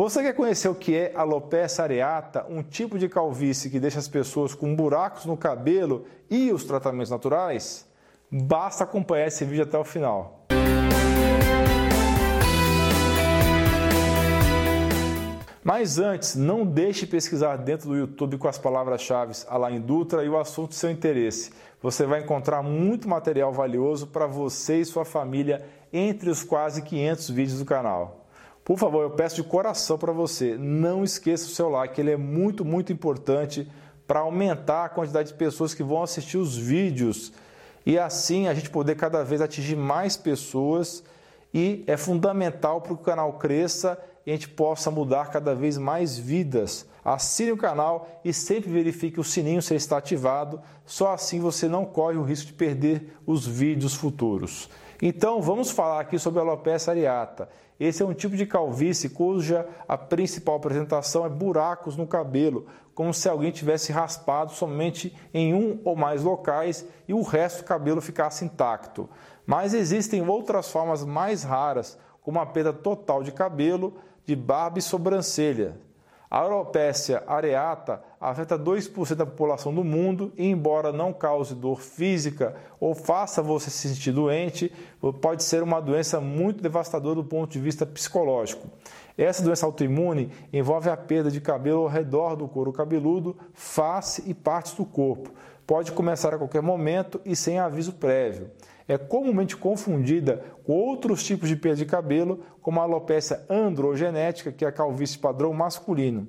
Você quer conhecer o que é alopecia areata, um tipo de calvície que deixa as pessoas com buracos no cabelo e os tratamentos naturais? Basta acompanhar esse vídeo até o final. Mas antes, não deixe pesquisar dentro do YouTube com as palavras-chave Alain Dutra e o assunto de seu interesse. Você vai encontrar muito material valioso para você e sua família entre os quase 500 vídeos do canal. Por favor, eu peço de coração para você, não esqueça o seu like, ele é muito, muito importante para aumentar a quantidade de pessoas que vão assistir os vídeos e assim a gente poder cada vez atingir mais pessoas e é fundamental para que o canal cresça e a gente possa mudar cada vez mais vidas. Assine o canal e sempre verifique o sininho se está ativado, só assim você não corre o risco de perder os vídeos futuros. Então vamos falar aqui sobre a alopecia areata. Esse é um tipo de calvície cuja a principal apresentação é buracos no cabelo, como se alguém tivesse raspado somente em um ou mais locais e o resto do cabelo ficasse intacto. Mas existem outras formas mais raras, como a perda total de cabelo, de barba e sobrancelha. A alopecia areata afeta 2% da população do mundo e, embora não cause dor física ou faça você se sentir doente, pode ser uma doença muito devastadora do ponto de vista psicológico. Essa doença autoimune envolve a perda de cabelo ao redor do couro cabeludo, face e partes do corpo. Pode começar a qualquer momento e sem aviso prévio é comumente confundida com outros tipos de perda de cabelo, como a alopecia androgenética, que é a calvície padrão masculino.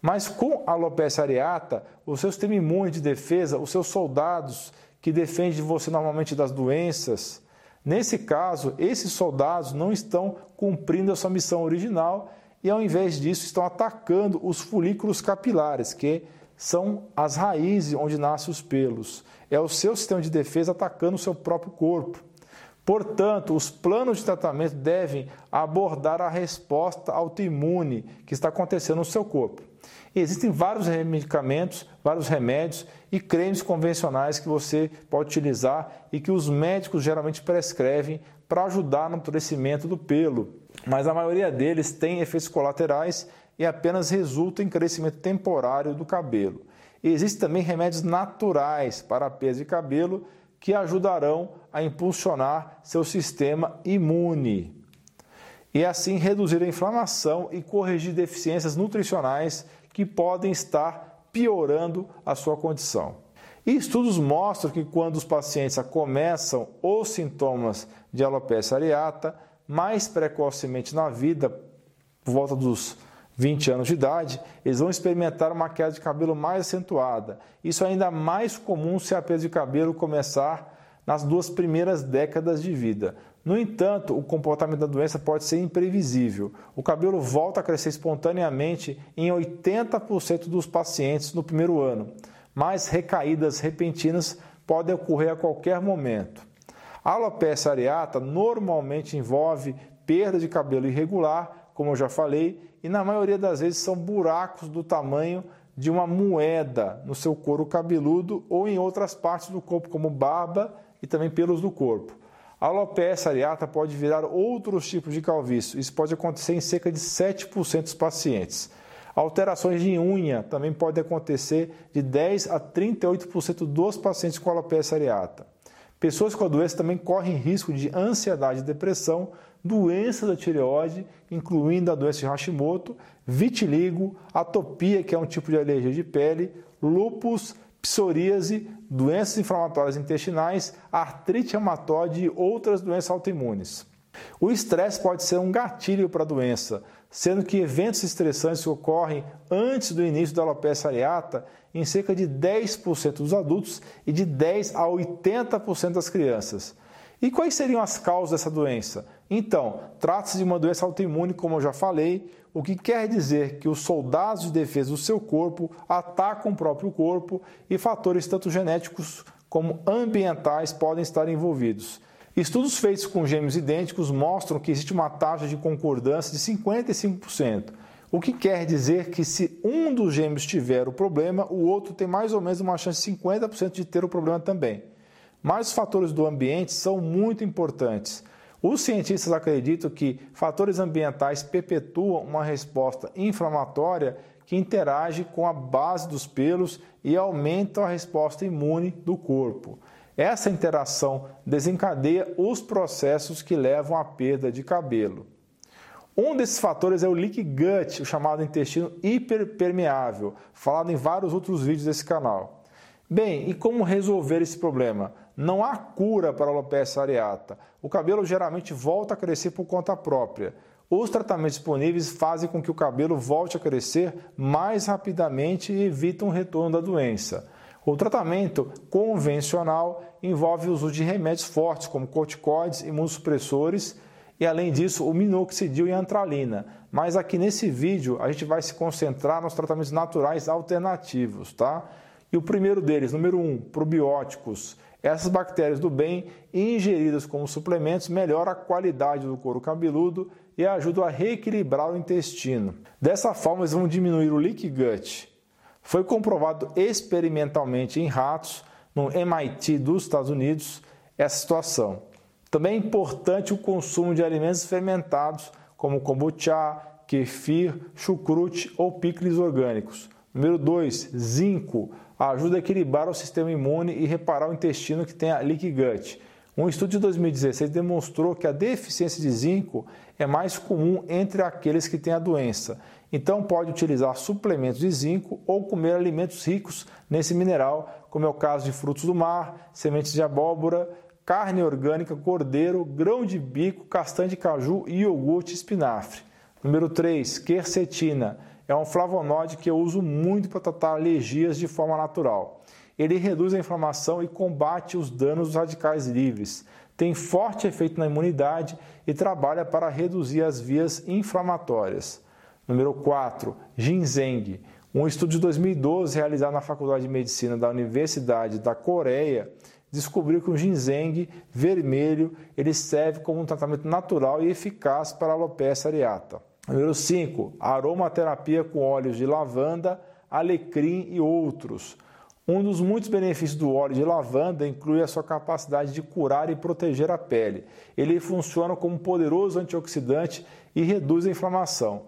Mas com a alopecia areata, o seu sistema imune de defesa, os seus soldados que defendem você normalmente das doenças, nesse caso, esses soldados não estão cumprindo a sua missão original e, ao invés disso, estão atacando os folículos capilares, que são as raízes onde nascem os pelos. É o seu sistema de defesa atacando o seu próprio corpo. Portanto, os planos de tratamento devem abordar a resposta autoimune que está acontecendo no seu corpo. Existem vários medicamentos, vários remédios e cremes convencionais que você pode utilizar e que os médicos geralmente prescrevem para ajudar no crescimento do pelo. Mas a maioria deles tem efeitos colaterais e apenas resulta em crescimento temporário do cabelo. Existem também remédios naturais para perda de cabelo que ajudarão a impulsionar seu sistema imune e assim reduzir a inflamação e corrigir deficiências nutricionais que podem estar piorando a sua condição. E estudos mostram que quando os pacientes começam os sintomas de alopecia areata, mais precocemente na vida, por volta dos 20 anos de idade, eles vão experimentar uma queda de cabelo mais acentuada. Isso é ainda mais comum se a perda de cabelo começar nas duas primeiras décadas de vida. No entanto, o comportamento da doença pode ser imprevisível. O cabelo volta a crescer espontaneamente em 80% dos pacientes no primeiro ano, mas recaídas repentinas podem ocorrer a qualquer momento. A alopecia areata normalmente envolve perda de cabelo irregular, como eu já falei, e na maioria das vezes são buracos do tamanho de uma moeda no seu couro cabeludo ou em outras partes do corpo, como barba e também pelos do corpo. A alopecia areata pode virar outros tipos de calvície. Isso pode acontecer em cerca de 7% dos pacientes. Alterações de unha também podem acontecer de 10 a 38% dos pacientes com alopecia areata. Pessoas com a doença também correm risco de ansiedade e depressão, doença da tireoide, incluindo a doença de Hashimoto, vitiligo, atopia, que é um tipo de alergia de pele, lúpus, psoríase, doenças inflamatórias intestinais, artrite reumatoide e outras doenças autoimunes. O estresse pode ser um gatilho para a doença, sendo que eventos estressantes ocorrem antes do início da alopecia areata em cerca de 10% dos adultos e de 10 a 80% das crianças. E quais seriam as causas dessa doença? Então, trata-se de uma doença autoimune, como eu já falei, o que quer dizer que os soldados de defesa do seu corpo atacam o próprio corpo e fatores tanto genéticos como ambientais podem estar envolvidos. Estudos feitos com gêmeos idênticos mostram que existe uma taxa de concordância de 55%, o que quer dizer que se um dos gêmeos tiver o problema, o outro tem mais ou menos uma chance de 50% de ter o problema também. Mas os fatores do ambiente são muito importantes. Os cientistas acreditam que fatores ambientais perpetuam uma resposta inflamatória que interage com a base dos pelos e aumenta a resposta imune do corpo. Essa interação desencadeia os processos que levam à perda de cabelo. Um desses fatores é o leak gut, o chamado intestino hiperpermeável, falado em vários outros vídeos desse canal. Bem, e como resolver esse problema? Não há cura para a alopecia areata. O cabelo geralmente volta a crescer por conta própria. Os tratamentos disponíveis fazem com que o cabelo volte a crescer mais rapidamente e evitam o retorno da doença. O tratamento convencional envolve o uso de remédios fortes, como corticoides, imunossupressores e, além disso, o minoxidil e antralina. Mas aqui nesse vídeo a gente vai se concentrar nos tratamentos naturais alternativos, tá? E o primeiro deles, número 1, um, probióticos. Essas bactérias do bem, ingeridas como suplementos, melhoram a qualidade do couro cabeludo e ajudam a reequilibrar o intestino. Dessa forma, eles vão diminuir o leak gut. Foi comprovado experimentalmente em ratos, no MIT dos Estados Unidos, essa situação. Também é importante o consumo de alimentos fermentados, como kombucha, kefir, chucrute ou picles orgânicos. Número 2, zinco ajuda a equilibrar o sistema imune e reparar o intestino que tem a leaky gut. Um estudo de 2016 demonstrou que a deficiência de zinco é mais comum entre aqueles que têm a doença. Então, pode utilizar suplementos de zinco ou comer alimentos ricos nesse mineral, como é o caso de frutos do mar, sementes de abóbora, carne orgânica, cordeiro, grão de bico, castanha de caju e iogurte espinafre. Número 3, quercetina é um flavonoide que eu uso muito para tratar alergias de forma natural. Ele reduz a inflamação e combate os danos dos radicais livres. Tem forte efeito na imunidade e trabalha para reduzir as vias inflamatórias. Número 4, ginseng. Um estudo de 2012 realizado na Faculdade de Medicina da Universidade da Coreia descobriu que o ginseng vermelho ele serve como um tratamento natural e eficaz para a alopecia areata. Número 5, aromaterapia com óleos de lavanda, alecrim e outros. Um dos muitos benefícios do óleo de lavanda inclui a sua capacidade de curar e proteger a pele. Ele funciona como um poderoso antioxidante e reduz a inflamação.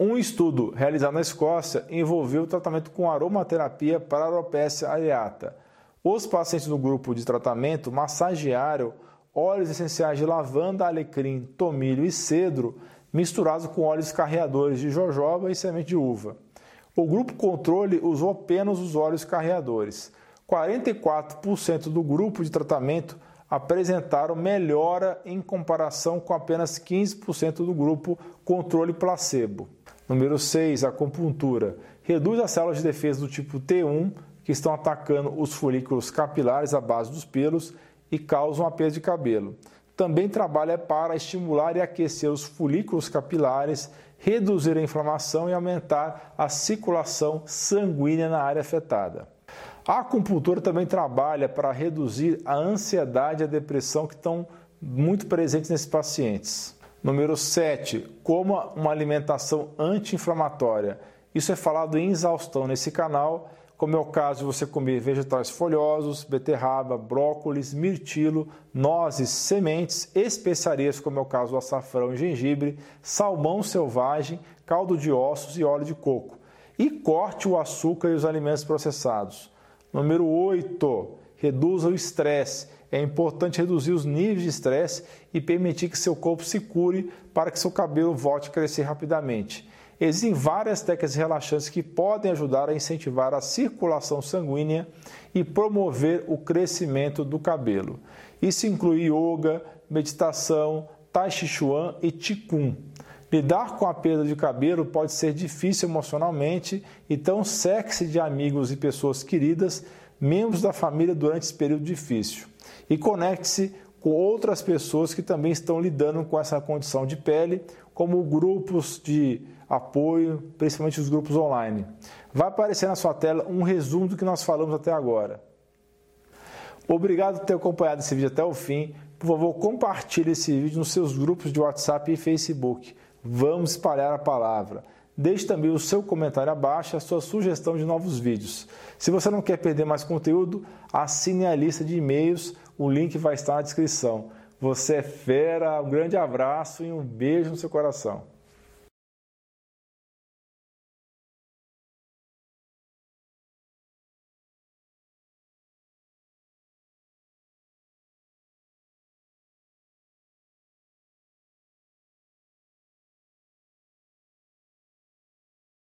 Um estudo realizado na Escócia envolveu o tratamento com aromaterapia para alopecia areata. Os pacientes do grupo de tratamento massagearam óleos essenciais de lavanda, alecrim, tomilho e cedro misturados com óleos carreadores de jojoba e semente de uva. O grupo controle usou apenas os óleos carreadores. 44% do grupo de tratamento apresentaram melhora em comparação com apenas 15% do grupo controle placebo. Número 6, acupuntura. Reduz as células de defesa do tipo T1 que estão atacando os folículos capilares à base dos pelos e causam a perda de cabelo. Também trabalha para estimular e aquecer os folículos capilares, reduzir a inflamação e aumentar a circulação sanguínea na área afetada. A acupuntura também trabalha para reduzir a ansiedade e a depressão que estão muito presentes nesses pacientes. Número 7. Coma uma alimentação anti-inflamatória. Isso é falado em exaustão nesse canal como é o caso você comer vegetais folhosos, beterraba, brócolis, mirtilo, nozes, sementes, especiarias, como é o caso do açafrão e gengibre, salmão selvagem, caldo de ossos e óleo de coco. E corte o açúcar e os alimentos processados. Número 8. Reduza o estresse. É importante reduzir os níveis de estresse e permitir que seu corpo se cure para que seu cabelo volte a crescer rapidamente. Existem várias técnicas relaxantes que podem ajudar a incentivar a circulação sanguínea e promover o crescimento do cabelo. Isso inclui yoga, meditação, tai chi chuan e qigong. Lidar com a perda de cabelo pode ser difícil emocionalmente, então cerque-se de amigos e pessoas queridas, membros da família durante esse período difícil. E conecte-se com outras pessoas que também estão lidando com essa condição de pele, como grupos de apoio, principalmente os grupos online. Vai aparecer na sua tela um resumo do que nós falamos até agora. Obrigado por ter acompanhado esse vídeo até o fim. Por favor, compartilhe esse vídeo nos seus grupos de WhatsApp e Facebook. Vamos espalhar a palavra. Deixe também o seu comentário abaixo, a sua sugestão de novos vídeos. Se você não quer perder mais conteúdo, assine a lista de e-mails, o link vai estar na descrição. Você é fera, um grande abraço e um beijo no seu coração.